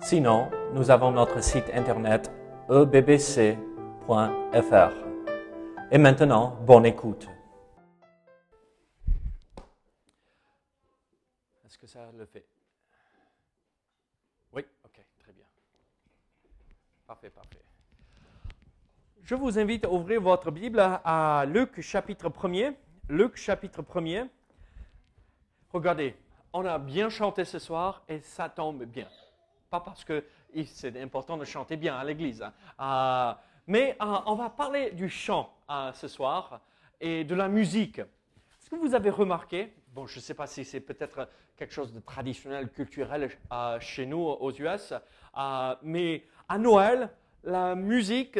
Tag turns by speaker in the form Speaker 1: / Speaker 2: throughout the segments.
Speaker 1: Sinon, nous avons notre site internet ebbc.fr. Et maintenant, bonne écoute. Est-ce que ça le fait? Oui, ok, très bien. Parfait, parfait. Je vous invite à ouvrir votre Bible à Luc chapitre 1er. Luc chapitre 1er. Regardez, on a bien chanté ce soir et ça tombe bien. Pas parce que c'est important de chanter bien à l'église, hein. euh, mais euh, on va parler du chant euh, ce soir et de la musique. Est-ce que vous avez remarqué, bon, je ne sais pas si c'est peut-être quelque chose de traditionnel, culturel chez nous aux US, mais à Noël, la musique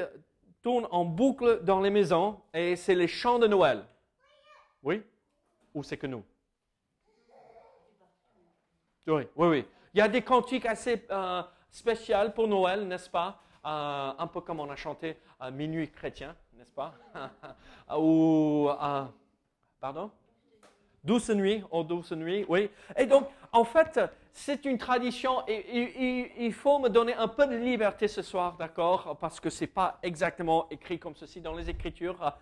Speaker 1: tourne en boucle dans les maisons et c'est les chants de Noël. Oui? Ou c'est que nous? Oui, oui, oui. Il y a des cantiques assez euh, spéciaux pour Noël, n'est-ce pas? Euh, Un peu comme on a chanté à Minuit chrétien, n'est-ce pas? Ou, euh, pardon? Douce nuit, oh douce nuit, oui. Et donc, en fait, c'est une tradition et, il faut me donner un peu de liberté ce soir, d'accord? Parce que ce n'est pas exactement écrit comme ceci dans les Écritures.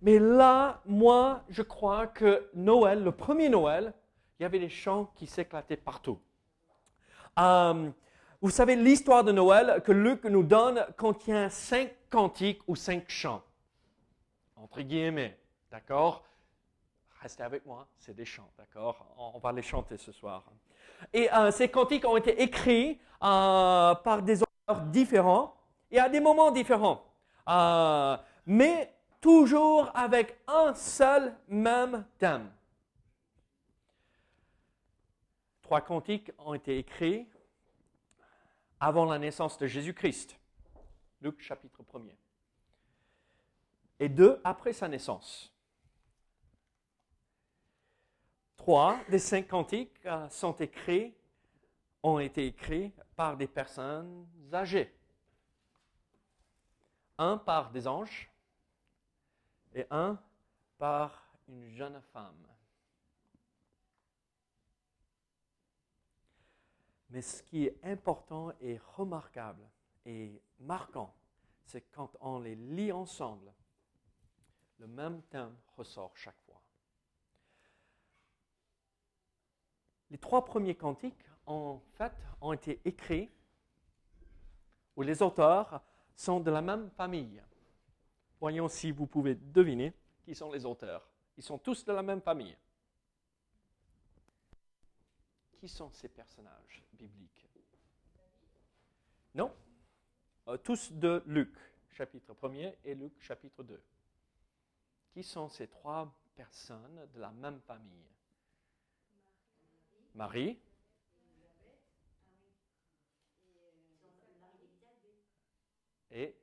Speaker 1: Mais là, moi, je crois que Noël, le premier Noël, il y avait des chants qui s'éclataient partout. Euh, vous savez, l'histoire de Noël que Luc nous donne contient cinq cantiques ou cinq chants. Entre guillemets, d'accord? Restez avec moi, c'est des chants, d'accord? On va les chanter ce soir. Et euh, ces cantiques ont été écrits euh, par des auteurs différents et à des moments différents. mais toujours avec un seul même thème. Trois cantiques ont été écrits avant la naissance de Jésus-Christ. Luc chapitre 1 Et deux après sa naissance. Trois des cinq cantiques euh, sont écrits, ont été écrits par des personnes âgées. Un par des anges et un par une jeune femme. Mais ce qui est important et remarquable et marquant, c'est quand on les lit ensemble, le même thème ressort chaque fois. Les trois premiers cantiques, en fait, ont été écrits où les auteurs sont de la même famille. Voyons si vous pouvez deviner qui sont les auteurs. Ils sont tous de la même famille. Qui sont ces personnages bibliques? Non? Euh, Tous de Luc, chapitre 1er, et Luc, chapitre 2. Qui sont ces trois personnes de la même famille? Marie. Et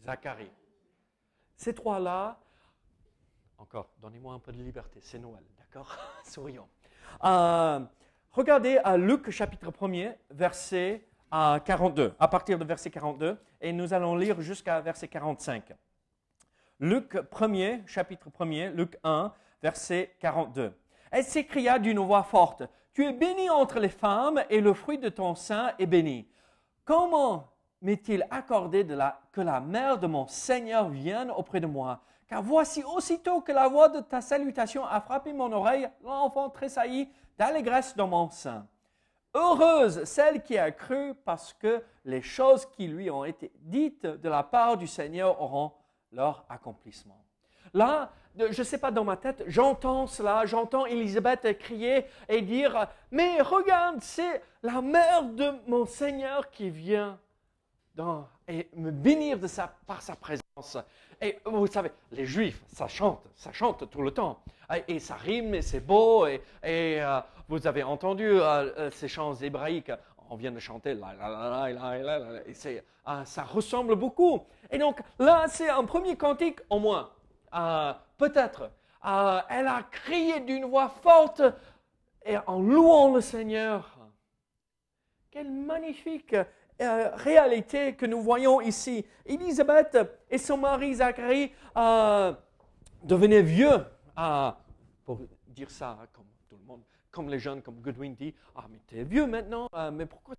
Speaker 1: Zacharie. Ces trois-là, encore, donnez-moi un peu de liberté, c'est Noël, d'accord? Sourions. Euh, Regardez à Luc chapitre 1er, verset 42, à partir de verset 42, et nous allons lire jusqu'à verset 45. Luc 1er, chapitre 1er, Luc 1, verset 42. Elle s'écria d'une voix forte, Tu es béni entre les femmes et le fruit de ton sein est béni. Comment m'est-il accordé que la mère de mon Seigneur vienne auprès de moi? Car voici aussitôt que la voix de ta salutation a frappé mon oreille, l'enfant tressaillit d'allégresse dans mon sein. Heureuse celle qui a cru parce que les choses qui lui ont été dites de la part du Seigneur auront leur accomplissement. Là, je ne sais pas dans ma tête, j'entends cela, j'entends Élisabeth crier et dire, mais regarde, c'est la mère de mon Seigneur qui vient et me bénir de sa, par sa présence. Et vous savez, les Juifs, ça chante, ça chante tout le temps. Et, ça rime, et c'est beau. Et, euh, vous avez entendu euh, euh, ces chants hébraïques. on vient de chanter, ça ressemble beaucoup. Et donc là, c'est un premier cantique au moins. Peut-être. Elle a crié d'une voix forte et en louant le Seigneur. Quelle magnifique euh, réalité que nous voyons ici. Élisabeth et son mari Zacharie devenaient vieux. pour dire ça comme tout le monde, comme les jeunes, comme Goodwin dit, ah mais tu es vieux maintenant, mais pourquoi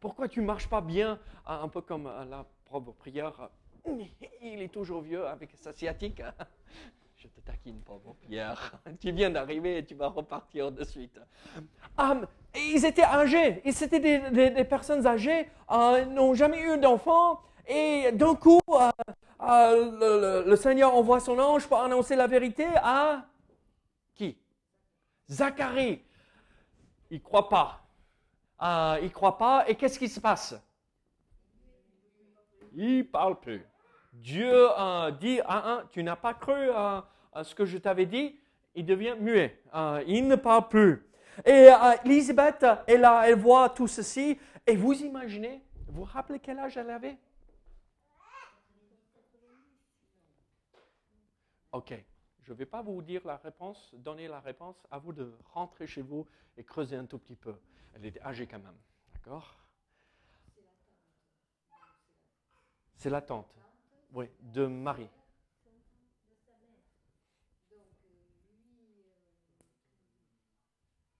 Speaker 1: pourquoi tu marches pas bien Un peu comme la propre prière il est toujours vieux avec sa sciatique. Je te taquine, pauvre Pierre. Tu viens d'arriver et tu vas repartir de suite. Ah, ils étaient âgés. Ils étaient des, personnes âgées, euh, n'ont jamais eu d'enfants. Et d'un coup, euh, euh, le, Seigneur envoie son ange pour annoncer la vérité à qui? Zacharie. Il ne croit pas. il ne croit pas. Et qu'est-ce qui se passe? Il parle plus. Dieu dit, ah, ah, tu n'as pas cru à, ce que je t'avais dit, il devient muet. Euh, il ne parle plus. Et euh, Elisabeth elle voit tout ceci. Et vous imaginez, vous vous rappelez quel âge elle avait? Ok, je ne vais pas vous dire la réponse, donner la réponse, à vous de rentrer chez vous et creuser un tout petit peu. Elle était âgée quand même, d'accord? C'est la tante. Oui, de Marie.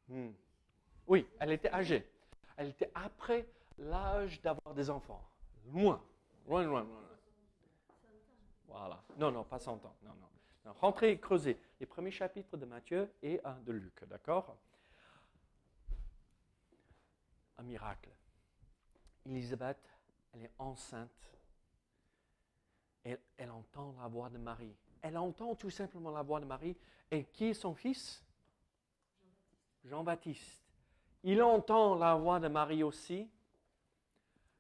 Speaker 1: Hmm. Oui, elle était âgée. Elle était après l'âge d'avoir des enfants. Loin, loin, loin, loin. Voilà. Non, non, pas 100 ans. Non, non. Rentrez, creusez les premiers chapitres de Matthieu et de Luc, d'accord? Un miracle. Élisabeth, elle est enceinte elle, entend la voix de Marie. Elle entend tout simplement la voix de Marie. Et qui est son fils? Jean-Baptiste. Il entend la voix de Marie aussi.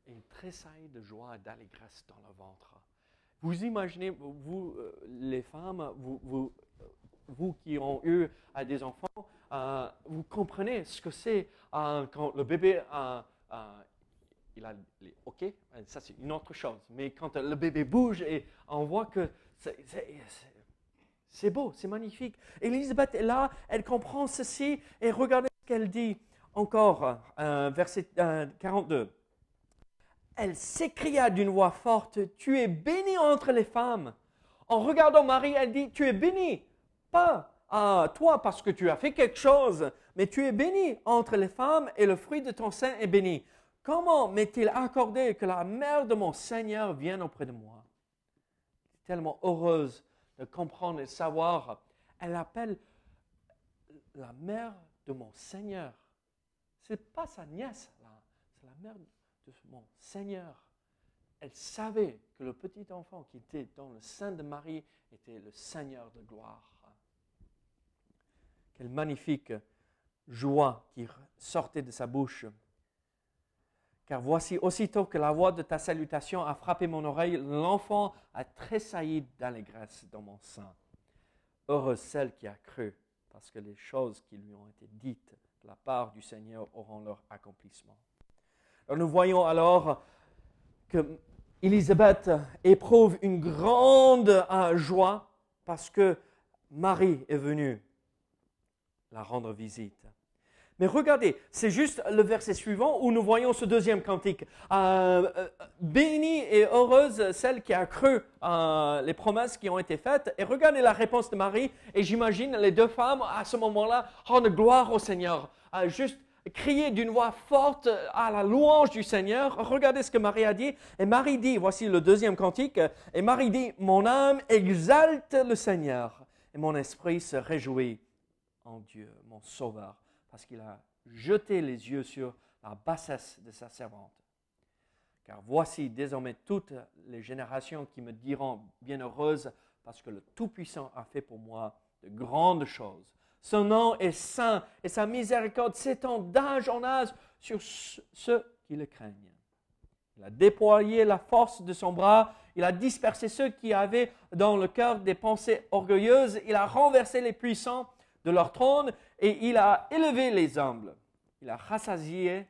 Speaker 1: Et il tressaille de joie et d'allégresse dans le ventre. Vous imaginez, vous, euh, les femmes, vous, vous, vous, qui ont eu euh, des enfants, euh, vous comprenez ce que c'est quand le bébé il a OK, ça c'est une autre chose. Mais quand le bébé bouge et on voit que c'est beau, c'est magnifique. Elisabeth est là, elle comprend ceci et regardez ce qu'elle dit encore, euh, verset 42. Euh, elle s'écria d'une voix forte, Tu es bénie entre les femmes. En regardant Marie, elle dit, Tu es bénie, pas à toi parce que tu as fait quelque chose, mais tu es bénie entre les femmes et le fruit de ton sein est béni. Comment m'est-il accordé que la mère de mon Seigneur vienne auprès de moi? Tellement heureuse de comprendre et de savoir. Elle appelle la mère de mon Seigneur. Ce n'est pas sa nièce, là. C'est la mère de mon Seigneur. Elle savait que le petit enfant qui était dans le sein de Marie était le Seigneur de gloire. Quelle magnifique joie qui sortait de sa bouche. Car voici, aussitôt que la voix de ta salutation a frappé mon oreille, l'enfant a tressailli d'allégresse dans mon sein. Heureuse celle qui a cru, parce que les choses qui lui ont été dites de la part du Seigneur auront leur accomplissement. nous voyons alors que Élisabeth éprouve une grande joie parce que Marie est venue la rendre visite. Mais regardez, c'est juste le verset suivant où nous voyons ce deuxième cantique. Euh, euh, bénie et heureuse celle qui a cru euh, les promesses qui ont été faites. Et regardez la réponse de Marie. Et j'imagine les deux femmes à ce moment-là rendent gloire au Seigneur. juste crier d'une voix forte à la louange du Seigneur. Regardez ce que Marie a dit. Et Marie dit, voici le deuxième cantique. Et Marie dit, mon âme exalte le Seigneur. Et mon esprit se réjouit en Dieu, mon Sauveur parce qu'il a jeté les yeux sur la bassesse de sa servante. Car voici désormais toutes les générations qui me diront bienheureuse parce que le Tout-Puissant a fait pour moi de grandes choses. Son nom est saint et sa miséricorde s'étend d'âge en âge sur ceux qui le craignent. Il a déployé la force de son bras, il a dispersé ceux qui avaient dans le cœur des pensées orgueilleuses, il a renversé les puissants de leur trône et il a élevé les humbles. il a rassasié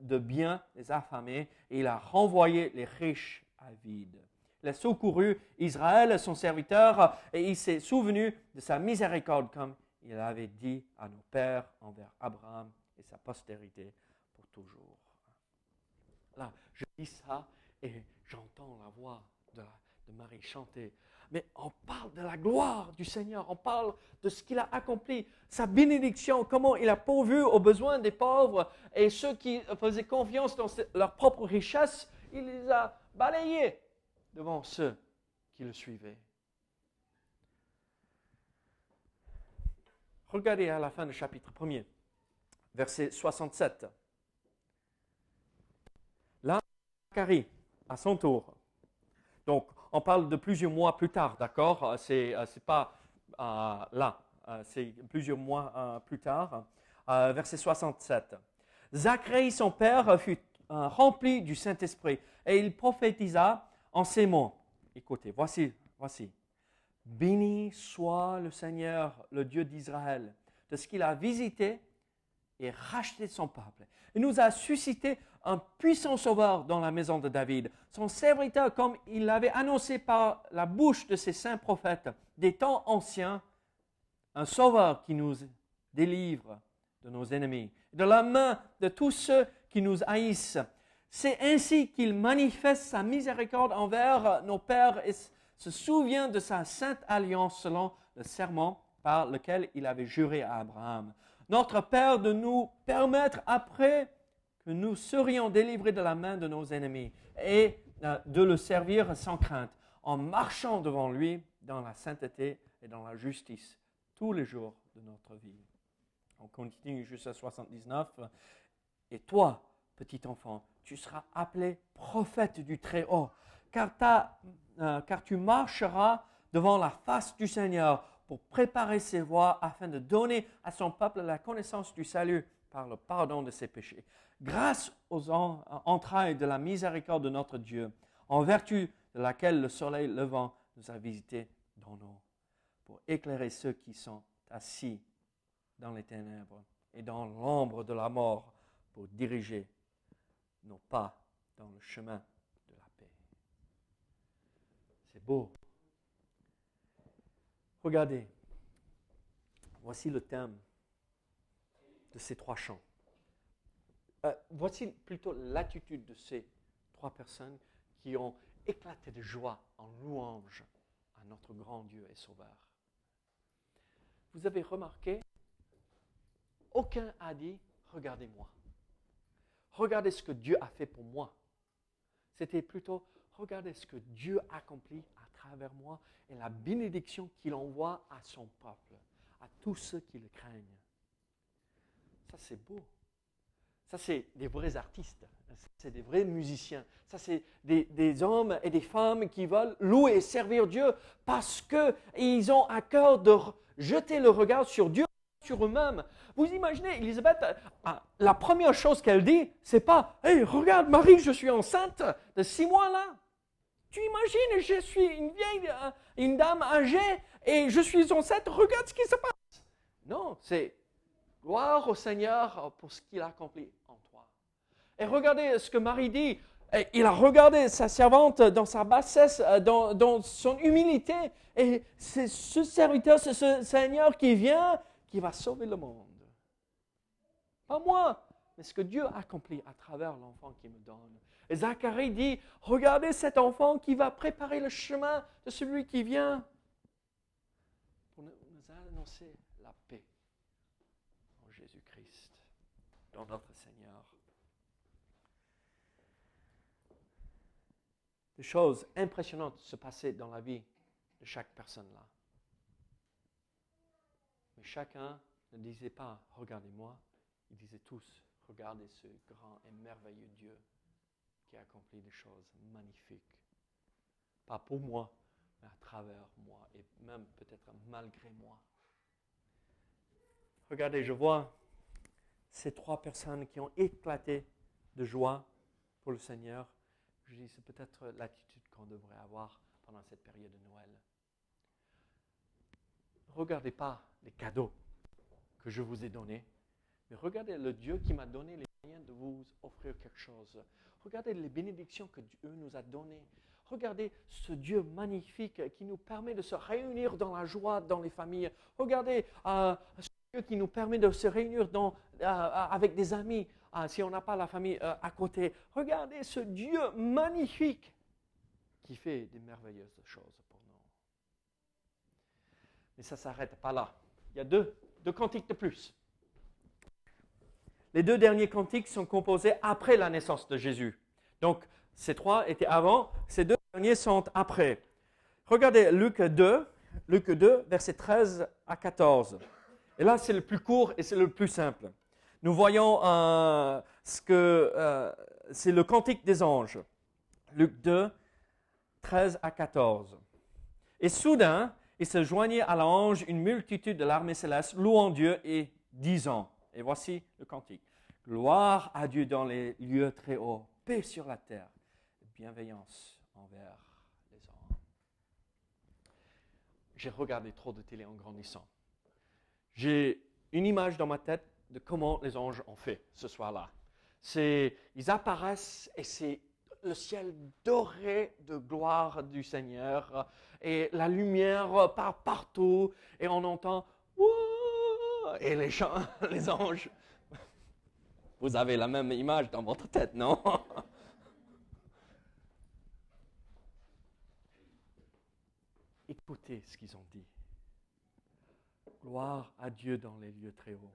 Speaker 1: de biens les affamés et il a renvoyé les riches à vide. Il a secouru Israël, son serviteur, et il s'est souvenu de sa miséricorde comme il avait dit à nos pères envers Abraham et sa postérité pour toujours. Là, je dis ça et j'entends la voix de, de Marie chanter mais on parle de la gloire du Seigneur, on parle de ce qu'il a accompli, sa bénédiction, comment il a pourvu aux besoins des pauvres et ceux qui faisaient confiance dans leur propre richesse, il les a balayés devant ceux qui le suivaient. Regardez à la fin du chapitre 1 verset 67. Là, Zacharie, à son tour. Donc, on parle de plusieurs mois plus tard, d'accord? Euh, C'est n'est euh, pas euh, là, c'est plusieurs mois plus tard. verset 67. Zacharie, son père, fut rempli du Saint-Esprit et il prophétisa en ces mots. Écoutez, voici, voici. Béni soit le Seigneur, le Dieu d'Israël, de ce qu'il a visité et racheté son peuple. Il nous a suscité un puissant sauveur dans la maison de David, son serviteur comme il l'avait annoncé par la bouche de ses saints prophètes des temps anciens, un sauveur qui nous délivre de nos ennemis, de la main de tous ceux qui nous haïssent. C'est ainsi qu'il manifeste sa miséricorde envers nos pères et se souvient de sa sainte alliance selon le serment par lequel il avait juré à Abraham. Notre Père de nous permettre après que nous serions délivrés de la main de nos ennemis et de le servir sans crainte, en marchant devant lui dans la sainteté et dans la justice tous les jours de notre vie. On continue jusqu'à 79. Et toi, petit enfant, tu seras appelé prophète du Très-Haut, car, euh, car tu marcheras devant la face du Seigneur pour préparer ses voies afin de donner à son peuple la connaissance du salut par le pardon de ses péchés grâce aux entrailles de la miséricorde de notre Dieu, en vertu de laquelle le soleil levant nous a visités dans nous, pour éclairer ceux qui sont assis dans les ténèbres et dans l'ombre de la mort, pour diriger nos pas dans le chemin de la paix. C'est beau. Regardez, voici le thème de ces trois chants. Euh, voici plutôt l'attitude de ces trois personnes qui ont éclaté de joie en louange à notre grand Dieu et Sauveur. Vous avez remarqué, aucun a dit, regardez-moi. Regardez ce que Dieu a fait pour moi. C'était plutôt, regardez ce que Dieu accomplit à travers moi et la bénédiction qu'il envoie à son peuple, à tous ceux qui le craignent. Ça, c'est beau. Ça, c'est des vrais artistes. C'est des vrais musiciens. Ça, c'est des, hommes et des femmes qui veulent louer et servir Dieu parce qu'ils ont à cœur de jeter le regard sur Dieu, sur eux-mêmes. Vous imaginez, Elisabeth, euh, la première chose qu'elle dit, c'est pas Hé, regarde, Marie, je suis enceinte de six mois là. Tu imagines, je suis une vieille, euh, une dame âgée et je suis enceinte, regarde ce qui se passe. Non, c'est Gloire au Seigneur pour ce qu'il a accompli en toi. Et regardez ce que Marie dit. Il a regardé sa servante dans sa bassesse, euh, dans, son humilité. Et c'est ce serviteur, c'est ce Seigneur qui vient, qui va sauver le monde. Pas moi, mais ce que Dieu a accompli à travers l'enfant qu'il me donne. Et Zacharie dit, regardez cet enfant qui va préparer le chemin de celui qui vient pour nous annoncer notre Seigneur. Des choses impressionnantes se passaient dans la vie de chaque personne là. Mais chacun ne disait pas, regardez-moi, ils disaient tous, regardez ce grand et merveilleux Dieu qui a accompli des choses magnifiques. Pas pour moi, mais à travers moi et même peut-être malgré moi. Regardez, je vois ces trois personnes qui ont éclaté de joie pour le Seigneur, je dis, c'est peut-être l'attitude qu'on devrait avoir pendant cette période de Noël. Regardez pas les cadeaux que je vous ai donnés, Mais regardez le Dieu qui m'a donné les moyens de vous offrir quelque chose. Regardez les bénédictions que Dieu nous a données. Regardez ce Dieu magnifique qui nous permet de se réunir dans la joie dans les familles. Regardez euh, ce Dieu qui nous permet de se réunir dans, euh, avec des amis euh, si on n'a pas la famille à côté. Regardez ce Dieu magnifique qui fait des merveilleuses choses pour nous. Mais ça ne s'arrête pas là. Il y a deux, cantiques de plus. Les deux derniers cantiques sont composés après la naissance de Jésus. Donc, ces trois étaient avant, ces deux derniers sont après. Regardez Luc 2, Luc 2, versets 13 à 14. Et là, c'est le plus court et c'est le plus simple. Nous voyons euh, ce que euh, c'est le cantique des anges. Luc 2, 13 à 14. Et soudain, il se joignait à l'ange une multitude de l'armée céleste, louant Dieu et disant, et voici le cantique, Gloire à Dieu dans les lieux très hauts, paix sur la terre, bienveillance envers les hommes. J'ai regardé trop de télé en grandissant. J'ai une image dans ma tête de comment les anges ont fait ce soir-là. C'est, ils apparaissent et c'est le ciel doré de gloire du Seigneur et la lumière part partout et on entend et les chants, les anges. Vous avez la même image dans votre tête, non? Écoutez ce qu'ils ont dit. Gloire à Dieu dans les lieux très hauts.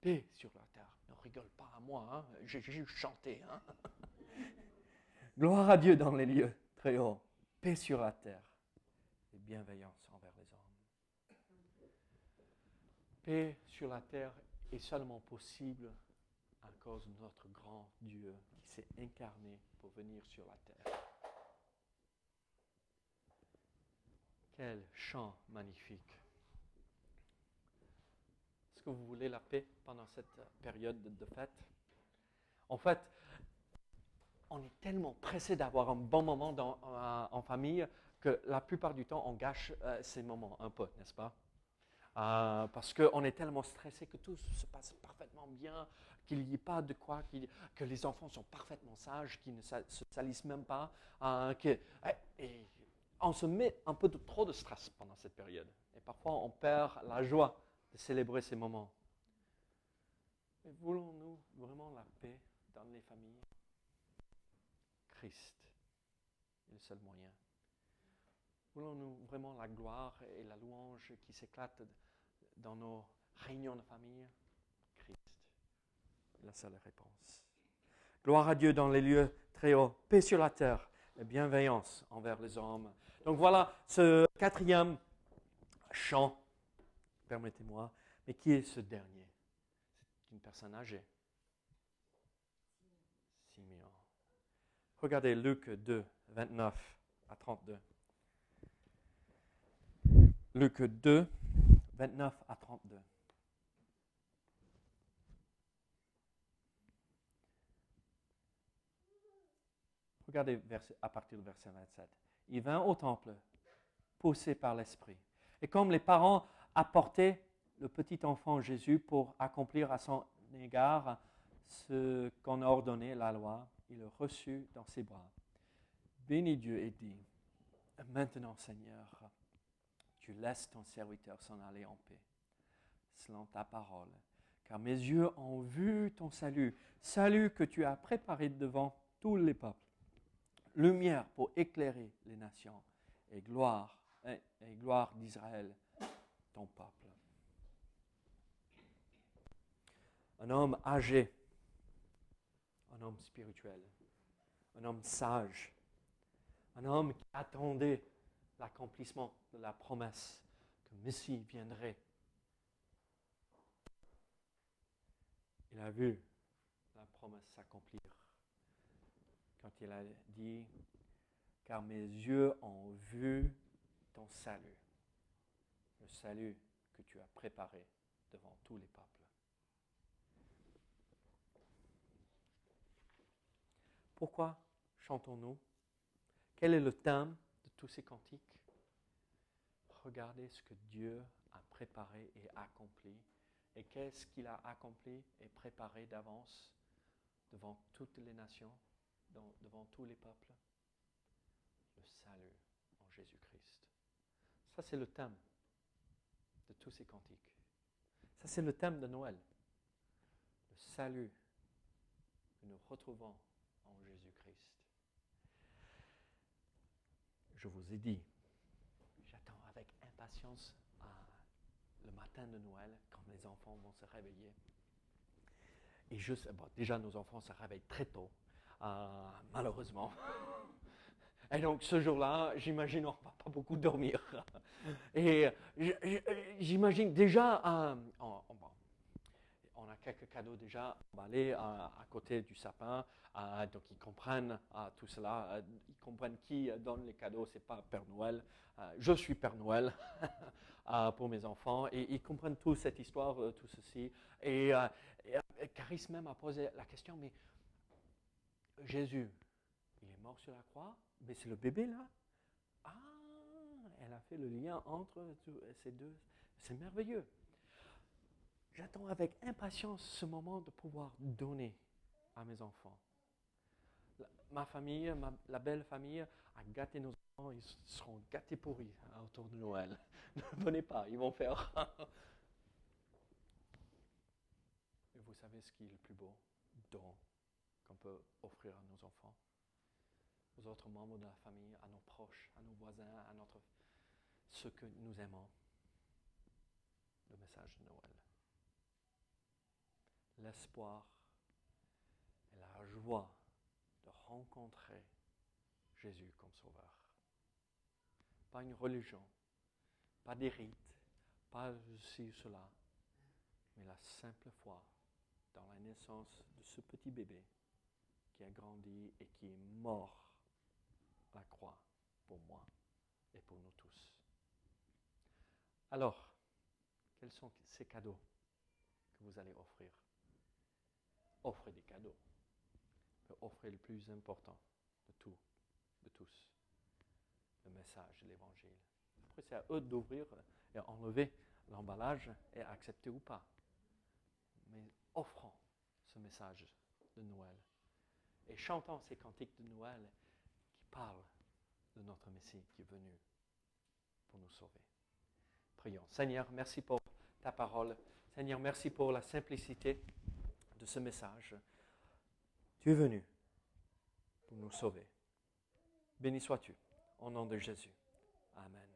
Speaker 1: Paix sur la terre. Ne rigole pas à moi, hein. j'ai juste chanté. Hein. Gloire à Dieu dans les lieux très hauts. Paix sur la terre et bienveillance envers les hommes. Paix sur la terre est seulement possible à cause de notre grand Dieu qui s'est incarné pour venir sur la terre. Quel chant magnifique. Que vous voulez la paix pendant cette période de fête En fait, on est tellement pressé d'avoir un bon moment en famille que la plupart du temps, on gâche euh, ces moments un peu, n'est-ce pas? Euh, Parce qu'on est tellement stressé que tout se passe parfaitement bien, qu'il n'y ait pas de quoi, que les enfants sont parfaitement sages, qu'ils ne se salissent même pas. Euh, que, et on se met un peu trop de stress pendant cette période. Et parfois, on perd la joie de célébrer ces moments. Mais voulons-nous vraiment la paix dans les familles? Christ est le seul moyen. Voulons-nous vraiment la gloire et la louange qui s'éclatent dans nos réunions de famille? Christ la seule réponse. Gloire à Dieu dans les lieux très hauts, paix sur la terre et bienveillance envers les hommes. Donc voilà ce quatrième chant, permettez-moi, mais qui est ce dernier? C'est une personne âgée. Simeon. Regardez Luc 2, 29 à 32. Luc 2, 29 à 32. Regardez à partir du verset 27. Il vint au temple, poussé par l'Esprit. Et comme les parents apportaient le petit enfant Jésus pour accomplir à son égard ce qu'on a ordonné, la loi, il le reçut dans ses bras. Bénis Dieu et dit, maintenant Seigneur, tu laisses ton serviteur s'en aller en paix, selon ta parole, car mes yeux ont vu ton salut, salut que tu as préparé devant tous les peuples, lumière pour éclairer les nations, et gloire, et, gloire d'Israël, ton peuple. Un homme âgé, un homme spirituel, un homme sage, un homme qui attendait l'accomplissement de la promesse que Messie viendrait. Il a vu la promesse s'accomplir quand il a dit, car mes yeux ont vu ton salut, le salut que tu as préparé devant tous les peuples. Pourquoi chantons-nous? Quel est le thème tous ces cantiques, regardez ce que Dieu a préparé et accompli Et qu'est-ce qu'il a accompli et préparé d'avance devant toutes les nations, devant tous les peuples? Le salut en Jésus-Christ. Ça, c'est le thème de tous ces cantiques. Ça, c'est le thème de Noël. Le salut que nous retrouvons en Jésus-Christ. Je vous ai dit, j'attends avec impatience le matin de Noël quand les enfants vont se réveiller. Et déjà nos enfants se réveillent très tôt, euh, malheureusement. Et donc ce jour-là, j'imagine on va pas beaucoup dormir. Et j'imagine déjà, euh, on, a quelques cadeaux déjà emballés à, à côté du sapin. Euh, donc ils comprennent euh, tout cela. ils comprennent qui donne les cadeaux. C'est pas Père Noël. je suis Père Noël pour mes enfants. Et ils comprennent toute cette histoire, tout ceci. Et, et même a posé la question, mais Jésus, il est mort sur la croix? Mais c'est le bébé là Ah, elle a fait le lien entre ces deux. C'est merveilleux. J'attends avec impatience ce moment de pouvoir donner à mes enfants. ma famille, la belle famille, a gâté nos enfants. Ils seront gâtés pourris hein, autour de Noël. ne venez pas, ils vont faire. Et vous savez ce qui est le plus beau don qu'on peut offrir à nos enfants? Aux autres membres de la famille, à nos proches, à nos voisins, à notre, ceux que nous aimons. Le message de Noël. L'espoir et la joie de rencontrer Jésus comme Sauveur. Pas une religion, pas des rites, pas ceci ou cela, mais la simple foi dans la naissance de ce petit bébé qui a grandi et qui est mort la croix pour moi et pour nous tous. Alors, quels sont ces cadeaux que vous allez offrir? Offrez des cadeaux. offrez le plus important de tout, de tous, le message de l'Évangile. Après, c'est à eux d'ouvrir et enlever l'emballage et accepter ou pas. Mais offrons ce message de Noël. Et chantons ces cantiques de Noël parle de notre Messie qui est venu pour nous sauver. Prions. Seigneur, merci pour ta parole. Seigneur, merci pour la simplicité de ce message. Tu es venu pour nous sauver. Béni sois-tu, au nom de Jésus. Amen.